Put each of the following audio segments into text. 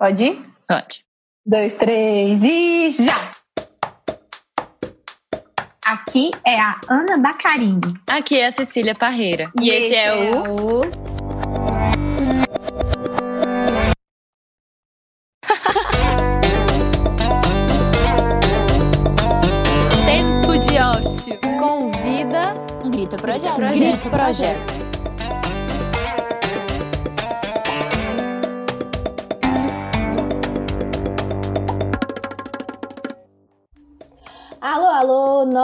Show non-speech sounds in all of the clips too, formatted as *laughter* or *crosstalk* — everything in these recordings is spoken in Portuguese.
Pode ir? Pode. Dois, três e já! Aqui é a Ana Bacarini. Aqui é a Cecília Parreira. E, esse, é, o... *laughs* Tempo de ócio. Convida Grita Projeto. Grita Projeto. Alô,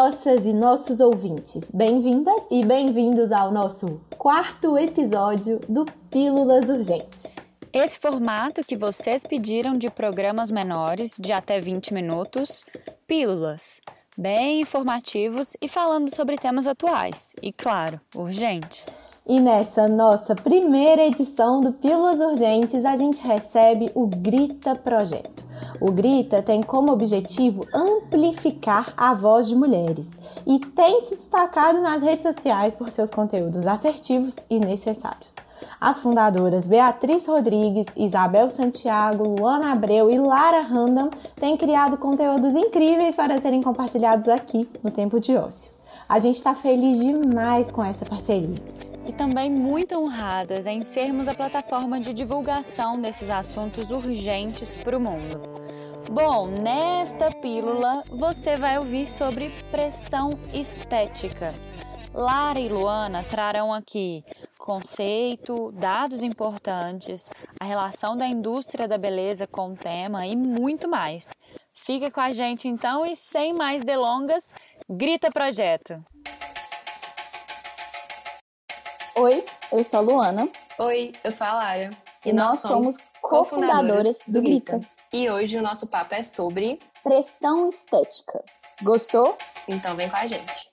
nossas e nossos ouvintes. Bem-vindas e bem-vindos ao nosso quarto episódio do Pílulas Urgentes. Esse formato que vocês pediram de programas menores, de até 20 minutos, pílulas, bem informativos e falando sobre temas atuais e, claro, urgentes. E nessa nossa primeira edição do Pílulas Urgentes, a gente recebe o Grita Projeto. O Grita tem como objetivo amplificar a voz de mulheres e tem se destacado nas redes sociais por seus conteúdos assertivos e necessários. As fundadoras Beatriz Rodrigues, Isabel Santiago, Luana Abreu e Lara Random têm criado conteúdos incríveis para serem compartilhados aqui no Tempo de Ócio. A gente está feliz demais com essa parceria. E também muito honradas em sermos a plataforma de divulgação desses assuntos urgentes para o mundo. Bom, nesta pílula você vai ouvir sobre pressão estética. Lara e Luana trarão aqui conceito, dados importantes, a relação da indústria da beleza com o tema e muito mais. Fica com a gente então e sem mais delongas, grita projeto. Oi, eu sou a Luana. Oi, eu sou a Lara. E, nós, somos cofundadoras do Grita. E hoje o nosso papo é sobre Pressão estética. Gostou? Então vem com a gente.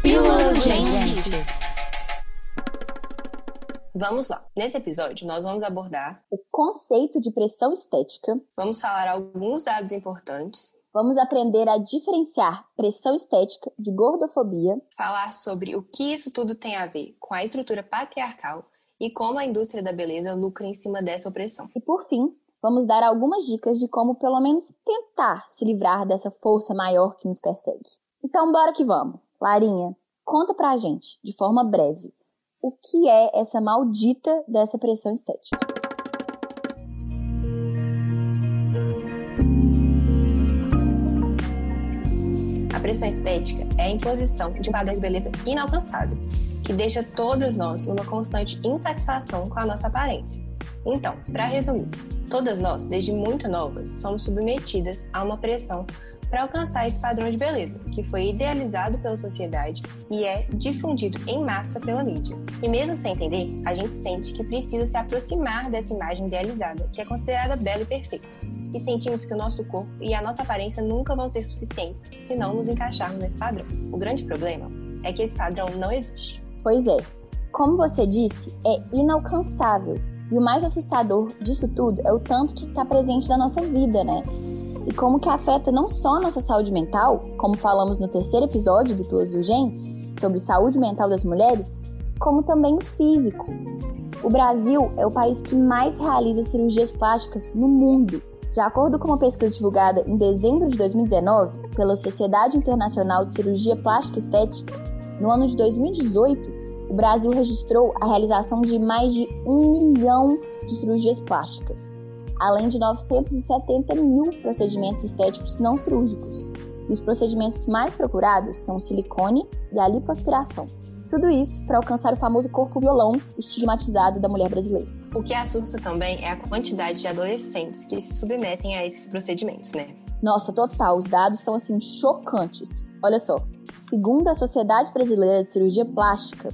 Pílulas. Vamos lá. Nesse episódio, nós vamos abordar, O conceito de pressão estética. vamos falar alguns dados importantes, Vamos aprender a diferenciar pressão estética de gordofobia. falar sobre o que isso tudo tem a ver com a estrutura patriarcal e como a indústria da beleza lucra em cima dessa opressão. E por fim, vamos dar algumas dicas de como pelo menos tentar se livrar dessa força maior que nos persegue. Então bora que vamos. Larinha, conta pra gente, de forma breve, o que é essa maldita dessa pressão estética. Pressão estética é a imposição de um padrão de beleza inalcançável, que deixa todas nós numa constante insatisfação com a nossa aparência. Então, para resumir, todas nós, desde muito novas, somos submetidas a uma pressão para alcançar esse padrão de beleza, que foi idealizado pela sociedade e é difundido em massa pela mídia. E mesmo sem entender, a gente sente que precisa se aproximar dessa imagem idealizada, que é considerada bela e perfeita. E sentimos que o nosso corpo e a nossa aparência nunca vão ser suficientes se não nos encaixarmos nesse padrão. O grande problema é que esse padrão não existe. Pois é, como você disse, é inalcançável. E o mais assustador disso tudo é o tanto que está presente na nossa vida, né? E como que afeta não só a nossa saúde mental, como falamos no terceiro episódio do Pílulas Urgentes, sobre saúde mental das mulheres, como também o físico. O Brasil é o país que mais realiza cirurgias plásticas no mundo. De acordo com uma pesquisa divulgada em dezembro de 2019 pela Sociedade Internacional de Cirurgia Plástica Estética, no ano de 2018, o Brasil registrou a realização de mais de um milhão de cirurgias plásticas, além de 970 mil procedimentos estéticos não cirúrgicos. E os procedimentos mais procurados são o silicone e a lipoaspiração. Tudo isso para alcançar o famoso corpo violão estigmatizado da mulher brasileira. O que assusta também é a quantidade de adolescentes que se submetem a esses procedimentos, né? Nossa, total, os dados são assim chocantes. Olha só, segundo a Sociedade Brasileira de Cirurgia Plástica,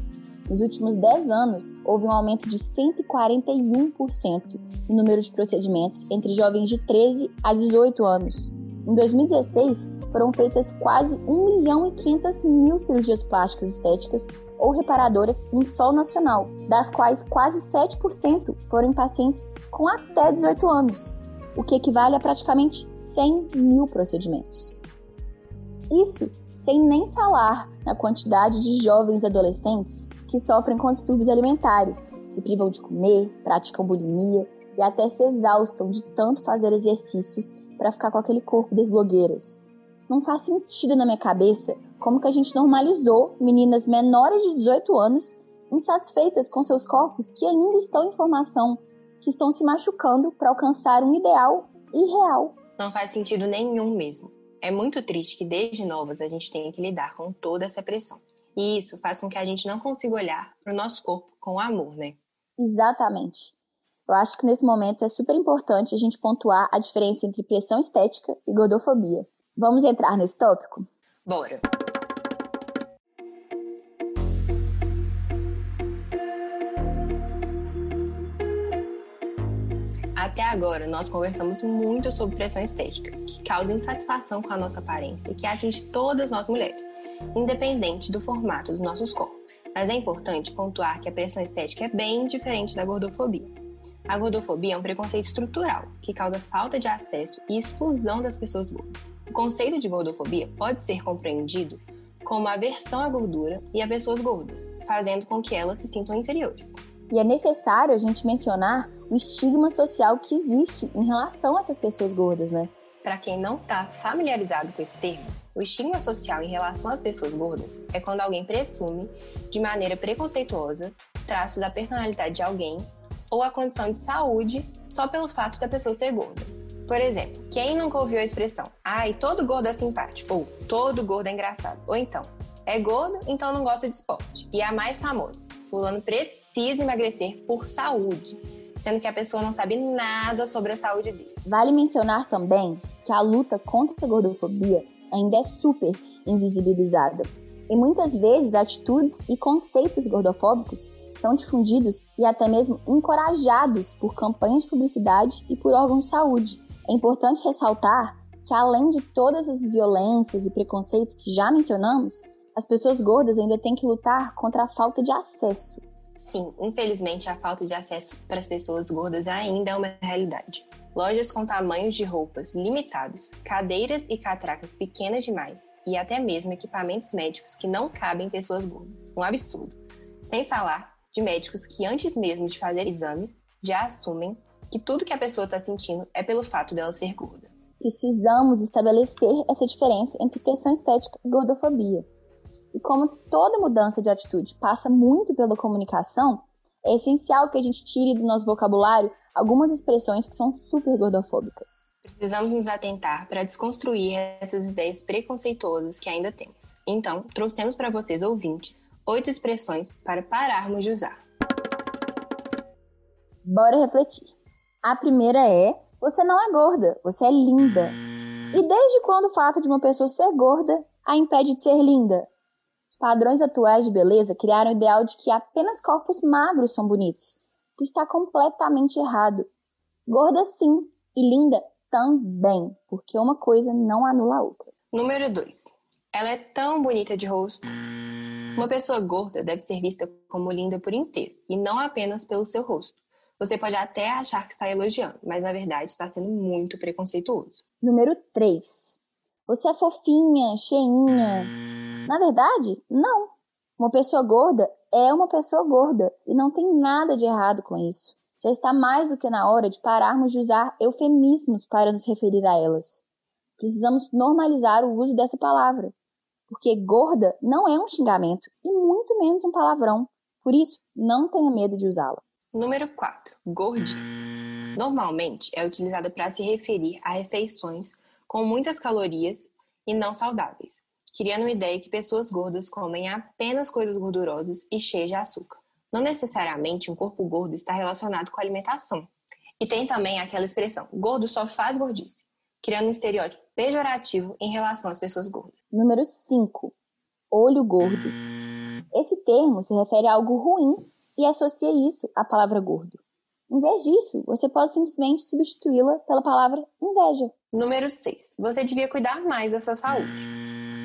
nos últimos 10 anos houve um aumento de 141% no número de procedimentos entre jovens de 13 a 18 anos. Em 2016, foram feitas quase 1 milhão e 500 mil cirurgias plásticas estéticas ou reparadoras em solo nacional, das quais quase 7% foram em pacientes com até 18 anos, o que equivale a praticamente 100 mil procedimentos. Isso Sem nem falar na quantidade de jovens adolescentes que sofrem com distúrbios alimentares, se privam de comer, praticam bulimia e até se exaustam de tanto fazer exercícios para ficar com aquele corpo das blogueiras. Não faz sentido na minha cabeça como que a gente normalizou meninas menores de 18 anos insatisfeitas com seus corpos que ainda estão em formação, que estão se machucando para alcançar um ideal irreal. Não faz sentido nenhum mesmo. É muito triste que desde novas a gente tenha que lidar com toda essa pressão. E isso faz com que a gente não consiga olhar para o nosso corpo com amor, né? Exatamente. Eu acho que nesse momento é super importante a gente pontuar a diferença entre pressão estética e gordofobia. Vamos entrar nesse tópico? Bora! Até agora, nós conversamos muito sobre pressão estética, que causa insatisfação com a nossa aparência e que atinge todas nós mulheres, independente do formato dos nossos corpos. Mas é importante pontuar que a pressão estética é bem diferente da gordofobia. A gordofobia é um preconceito estrutural que causa falta de acesso e exclusão das pessoas gordas. O conceito de gordofobia pode ser compreendido como aversão à gordura e a pessoas gordas, fazendo com que elas se sintam inferiores. E é necessário a gente mencionar o estigma social que existe em relação a essas pessoas gordas, né? Para quem não está familiarizado com esse termo, o estigma social em relação às pessoas gordas é quando alguém presume, de maneira preconceituosa, traços da personalidade de alguém ou a condição de saúde só pelo fato da pessoa ser gorda. Por exemplo, quem nunca ouviu a expressão ai, todo gordo é simpático, ou todo gordo é engraçado, ou então, é gordo, então não gosta de esporte. E a mais famosa, fulano precisa emagrecer por saúde, sendo que a pessoa não sabe nada sobre a saúde dele. Vale mencionar também que a luta contra a gordofobia ainda é super invisibilizada. E muitas vezes atitudes e conceitos gordofóbicos são difundidos e até mesmo encorajados por campanhas de publicidade e por órgãos de saúde. É importante ressaltar que, além de todas as violências e preconceitos que já mencionamos, as pessoas gordas ainda têm que lutar contra a falta de acesso. Sim, infelizmente a falta de acesso para as pessoas gordas ainda é uma realidade. Lojas com tamanhos de roupas limitados, cadeiras e catracas pequenas demais e até mesmo equipamentos médicos que não cabem em pessoas gordas. Um absurdo. Sem falar de médicos que antes mesmo de fazer exames já assumem que tudo que a pessoa está sentindo é pelo fato dela ser gorda. Precisamos estabelecer essa diferença entre pressão estética e gordofobia. E como toda mudança de atitude passa muito pela comunicação, é essencial que a gente tire do nosso vocabulário algumas expressões que são super gordofóbicas. Precisamos nos atentar para desconstruir essas ideias preconceituosas que ainda temos. Então, trouxemos para vocês, ouvintes, oito expressões para pararmos de usar. Bora refletir. A primeira é: você não é gorda, você é linda. E desde quando o fato de uma pessoa ser gorda a impede de ser linda? Os padrões atuais de beleza criaram o ideal de que apenas corpos magros são bonitos, o que está completamente errado. Gorda sim, e linda também, porque uma coisa não anula a outra. Número 2. Ela é tão bonita de rosto. Uma pessoa gorda deve ser vista como linda por inteiro, e não apenas pelo seu rosto. Você pode até achar que está elogiando, mas na verdade está sendo muito preconceituoso. Número 3. Você é fofinha, cheinha. Na verdade, não. Uma pessoa gorda é uma pessoa gorda e não tem nada de errado com isso. Já está mais do que na hora de pararmos de usar eufemismos para nos referir a elas. Precisamos normalizar o uso dessa palavra, porque gorda não é um xingamento e muito menos um palavrão. Por isso, não tenha medo de usá-la. Número 4. Gordice. Normalmente é utilizada para se referir a refeições com muitas calorias e não saudáveis, criando uma ideia que pessoas gordas comem apenas coisas gordurosas e cheias de açúcar. Não necessariamente um corpo gordo está relacionado com a alimentação. E tem também aquela expressão: gordo só faz gordice, criando um estereótipo pejorativo em relação às pessoas gordas. Número 5. Olho gordo. Esse termo se refere a algo ruim e associa isso à palavra gordo. Em vez disso, você pode simplesmente substituí-la pela palavra inveja. Número 6. Você devia cuidar mais da sua saúde.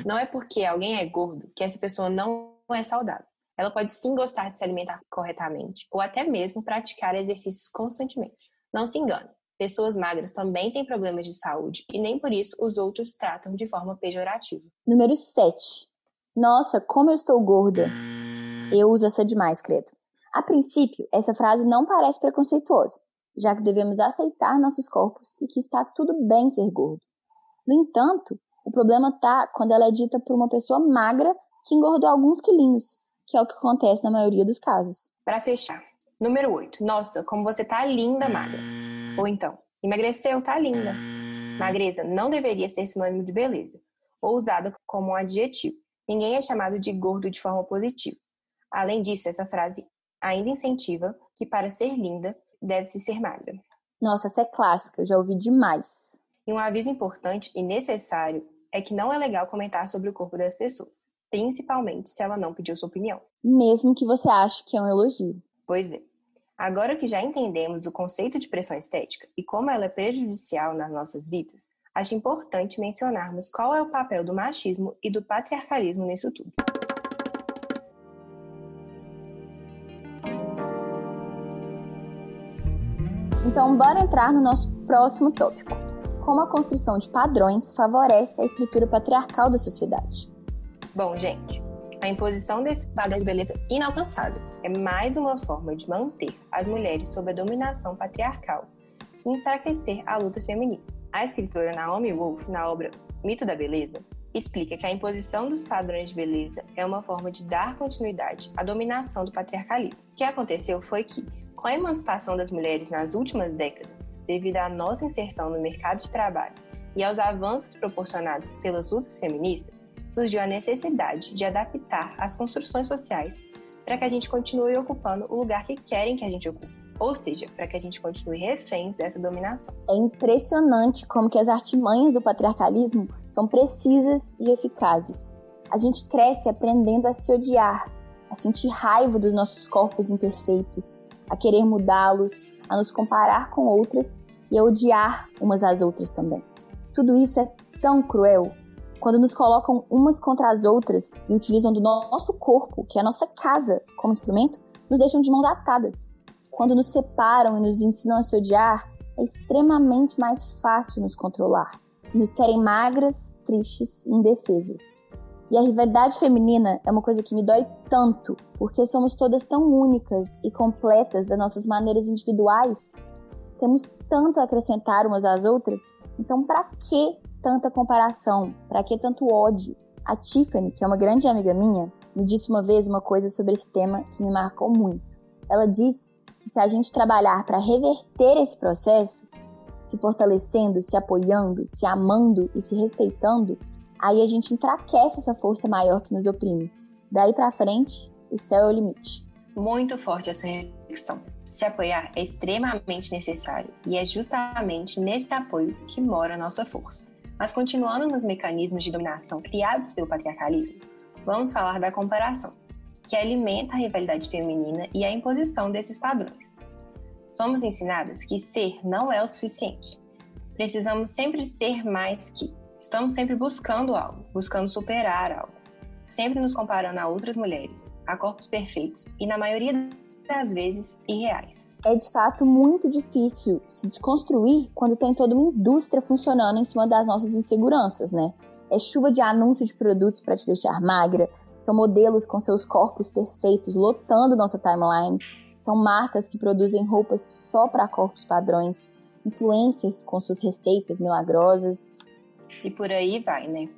Não é porque alguém é gordo que essa pessoa não é saudável. Ela pode sim gostar de se alimentar corretamente ou até mesmo praticar exercícios constantemente. Não se engane. Pessoas magras também têm problemas de saúde e nem por isso os outros tratam de forma pejorativa. Número 7. Nossa, como eu estou gorda. Eu uso essa demais, credo. A princípio, essa frase não parece preconceituosa, já que devemos aceitar nossos corpos e que está tudo bem ser gordo. No entanto, o problema está quando ela é dita por uma pessoa magra que engordou alguns quilinhos, que é o que acontece na maioria dos casos. Para fechar, número 8. Nossa, como você tá linda, magra. Ou então, emagreceu, tá linda. Magreza não deveria ser sinônimo de beleza, ou usada como um adjetivo. Ninguém é chamado de gordo de forma positiva. Além disso, essa frase ainda incentiva que para ser linda deve-se ser magra. Nossa, essa é clássica, eu já ouvi demais. E um aviso importante e necessário é que não é legal comentar sobre o corpo das pessoas, principalmente se ela não pediu sua opinião. Mesmo que você ache que é um elogio. Pois é. Agora que já entendemos o conceito de pressão estética e como ela é prejudicial nas nossas vidas, acho importante mencionarmos qual é o papel do machismo e do patriarcalismo nisso tudo. Então, bora entrar no nosso próximo tópico: como a construção de padrões favorece a estrutura patriarcal da sociedade. Bom, gente, a imposição desse padrão de beleza inalcançável é mais uma forma de manter as mulheres sob a dominação patriarcal e enfraquecer a luta feminista. A escritora Naomi Wolf, na obra Mito da Beleza, explica que a imposição dos padrões de beleza é uma forma de dar continuidade à dominação do patriarcalismo. O que aconteceu foi que, com a emancipação das mulheres nas últimas décadas, devido à nossa inserção no mercado de trabalho e aos avanços proporcionados pelas lutas feministas, surgiu a necessidade de adaptar as construções sociais para que a gente continue ocupando o lugar que querem que a gente ocupe. Ou seja, para que a gente continue reféns dessa dominação. É impressionante como que as artimanhas do patriarcalismo são precisas e eficazes. A gente cresce aprendendo a se odiar, a sentir raiva dos nossos corpos imperfeitos, a querer mudá-los, a nos comparar com outras e a odiar umas às outras também. Tudo isso é tão cruel quando nos colocam umas contra as outras e utilizam do nosso corpo, que é a nossa casa, como instrumento, nos deixam de mãos atadas. Quando nos separam e nos ensinam a se odiar, é extremamente mais fácil nos controlar. Nos querem magras, tristes indefesas. E a rivalidade feminina é uma coisa que me dói tanto, porque somos todas tão únicas e completas das nossas maneiras individuais. Temos tanto a acrescentar umas às outras, então para que tanta comparação? Para que tanto ódio? A Tiffany, que é uma grande amiga minha, me disse uma vez uma coisa sobre esse tema que me marcou muito. Ela diz que se a gente trabalhar para reverter esse processo, se fortalecendo, se apoiando, se amando e se respeitando, aí a gente enfraquece essa força maior que nos oprime. Daí para frente, o céu é o limite. Muito forte essa reflexão. Se apoiar é extremamente necessário e é justamente nesse apoio que mora a nossa força. Mas continuando nos mecanismos de dominação criados pelo patriarcalismo, vamos falar da comparação, que alimenta a rivalidade feminina e a imposição desses padrões. Somos ensinadas que ser não é o suficiente. Precisamos sempre ser mais que, Estamos sempre buscando algo, buscando superar algo, sempre nos comparando a outras mulheres, a corpos perfeitos e, na maioria das vezes, irreais. É de fato muito difícil se desconstruir quando tem toda uma indústria funcionando em cima das nossas inseguranças, né? É chuva de anúncios de produtos para te deixar magra, são modelos com seus corpos perfeitos lotando nossa timeline, são marcas que produzem roupas só para corpos padrões, influencers com suas receitas milagrosas, e por aí vai, né?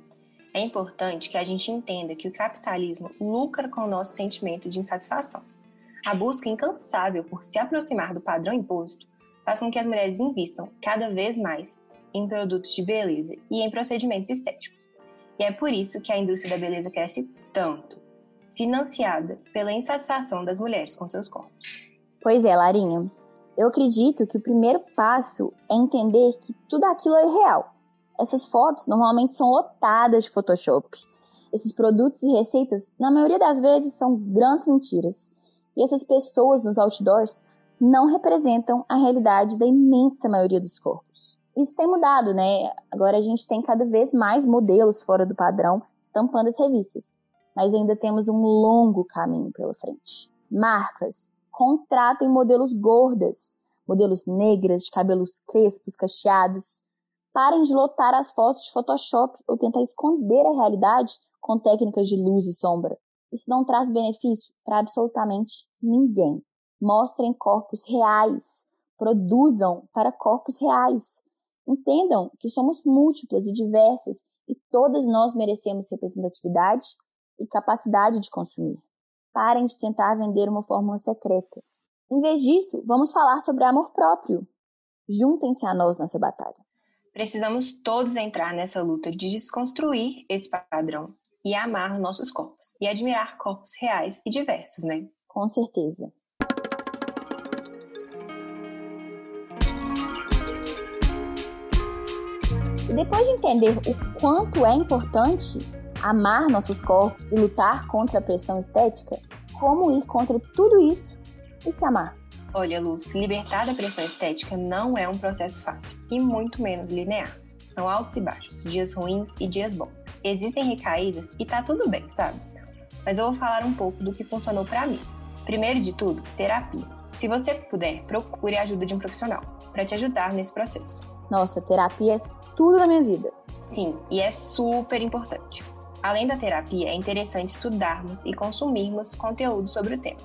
É importante que a gente entenda que o capitalismo lucra com o nosso sentimento de insatisfação. A busca incansável por se aproximar do padrão imposto faz com que as mulheres invistam cada vez mais em produtos de beleza e em procedimentos estéticos. E é por isso que a indústria da beleza cresce tanto, financiada pela insatisfação das mulheres com seus corpos. Pois é, Larinha. Eu acredito que o primeiro passo é entender que tudo aquilo é real essas fotos normalmente são lotadas de Photoshop. Esses produtos e receitas, na maioria das vezes, são grandes mentiras. E essas pessoas nos outdoors não representam a realidade da imensa maioria dos corpos. Isso tem mudado, né? Agora a gente tem cada vez mais modelos fora do padrão estampando as revistas. Mas ainda temos um longo caminho pela frente. Marcas contratem modelos gordas, modelos negras, de cabelos crespos, cacheados. Parem de lotar as fotos de Photoshop ou tentar esconder a realidade com técnicas de luz e sombra. Isso não traz benefício para absolutamente ninguém. Mostrem corpos reais, produzam para corpos reais. Entendam que somos múltiplas e diversas e todas nós merecemos representatividade e capacidade de consumir. Parem de tentar vender uma fórmula secreta. Em vez disso, vamos falar sobre amor próprio. Juntem-se a nós nessa batalha. Precisamos todos entrar nessa luta de desconstruir esse padrão e amar nossos corpos e admirar corpos reais e diversos, né? Com certeza. E depois de entender o quanto é importante amar nossos corpos e lutar contra a pressão estética, como ir contra tudo isso e se amar? Olha, Luz, libertar da pressão estética não é um processo fácil e muito menos linear. São altos e baixos, dias ruins e dias bons. Existem recaídas e tá tudo bem, sabe? Mas eu vou falar um pouco do que funcionou para mim. Primeiro de tudo, terapia. Se você puder, procure a ajuda de um profissional para te ajudar nesse processo. Nossa, terapia é tudo na minha vida. Sim, e é super importante. Além da terapia, é interessante estudarmos e consumirmos conteúdo sobre o tema.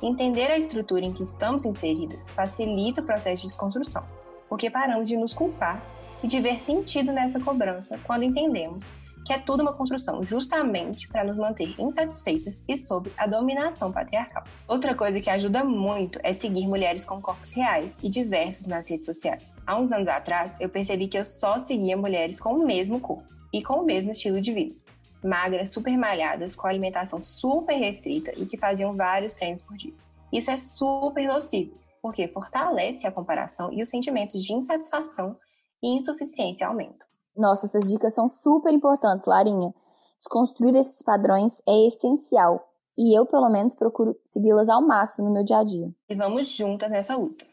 Entender a estrutura em que estamos inseridas facilita o processo de desconstrução, porque paramos de nos culpar e de ver sentido nessa cobrança quando entendemos que é tudo uma construção justamente para nos manter insatisfeitas e sob a dominação patriarcal. Outra coisa que ajuda muito é seguir mulheres com corpos reais e diversos nas redes sociais. Há uns anos atrás, eu percebi que eu só seguia mulheres com o mesmo corpo e com o mesmo estilo de vida. Magras, super malhadas, com alimentação super restrita e que faziam vários treinos por dia. Isso é super nocivo, porque fortalece a comparação e os sentimentos de insatisfação e insuficiência aumentam. Nossa, essas dicas são super importantes, Larinha. Desconstruir esses padrões é essencial. E eu, pelo menos, procuro segui-las ao máximo no meu dia a dia. E vamos juntas nessa luta.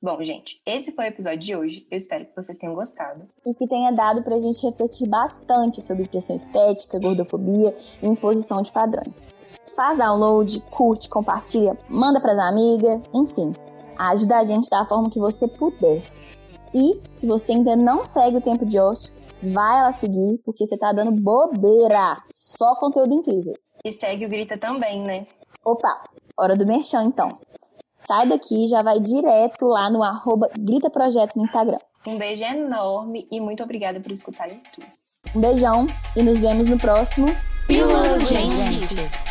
Bom, gente, esse foi o episódio de hoje. Eu espero que vocês tenham gostado. E que tenha dado pra gente refletir bastante sobre pressão estética, gordofobia e imposição de padrões. Faz download, curte, compartilha, manda pras amigas, enfim. Ajuda a gente da forma que você puder. E se você ainda não segue o Tempo de Ócio, vai lá seguir, porque você tá dando bobeira. Só conteúdo incrível. E segue o Grita também, né? Opa, hora do merchan então. Sai daqui e já vai direto lá no arroba Grita Projeto no Instagram. Um beijo enorme e muito obrigada por escutarem tudo. Um beijão e nos vemos no próximo Pílulas Urgentes.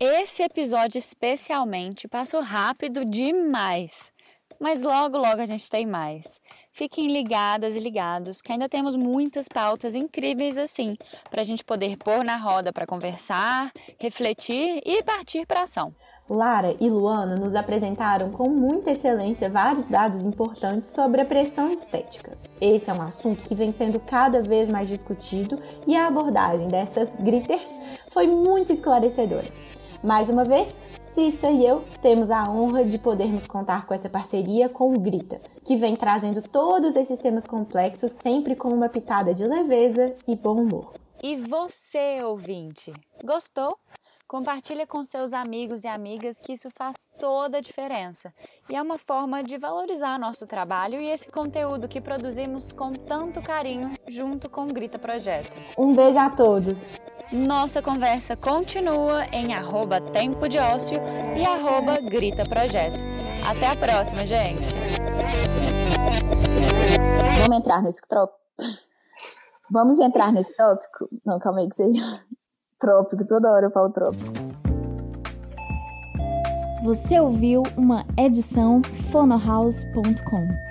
Esse episódio especialmente passou rápido demais. Mas logo, logo a gente tem mais. Fiquem ligadas e ligados que ainda temos muitas pautas incríveis assim, para a gente poder pôr na roda para conversar, refletir e partir para ação. Lara e Luana nos apresentaram com muita excelência vários dados importantes sobre a pressão estética. Esse é um assunto que vem sendo cada vez mais discutido e a abordagem dessas gritters foi muito esclarecedora. Mais uma vez, Cissa e eu temos a honra de podermos contar com essa parceria com o Grita, que vem trazendo todos esses temas complexos sempre com uma pitada de leveza e bom humor. E você, ouvinte, gostou? Compartilha com seus amigos e amigas que isso faz toda a diferença. E é uma forma de valorizar nosso trabalho e esse conteúdo que produzimos com tanto carinho junto com o Grita Projeto. Um beijo a todos! Nossa conversa continua em arroba Tempo de Ócio e arroba Grita Projeto. Até a próxima, gente! Vamos entrar nesse tópico? Vamos entrar nesse tópico? Não, calma aí que seja *laughs* trópico, toda hora eu falo trópico. Você ouviu uma edição fonohouse.com.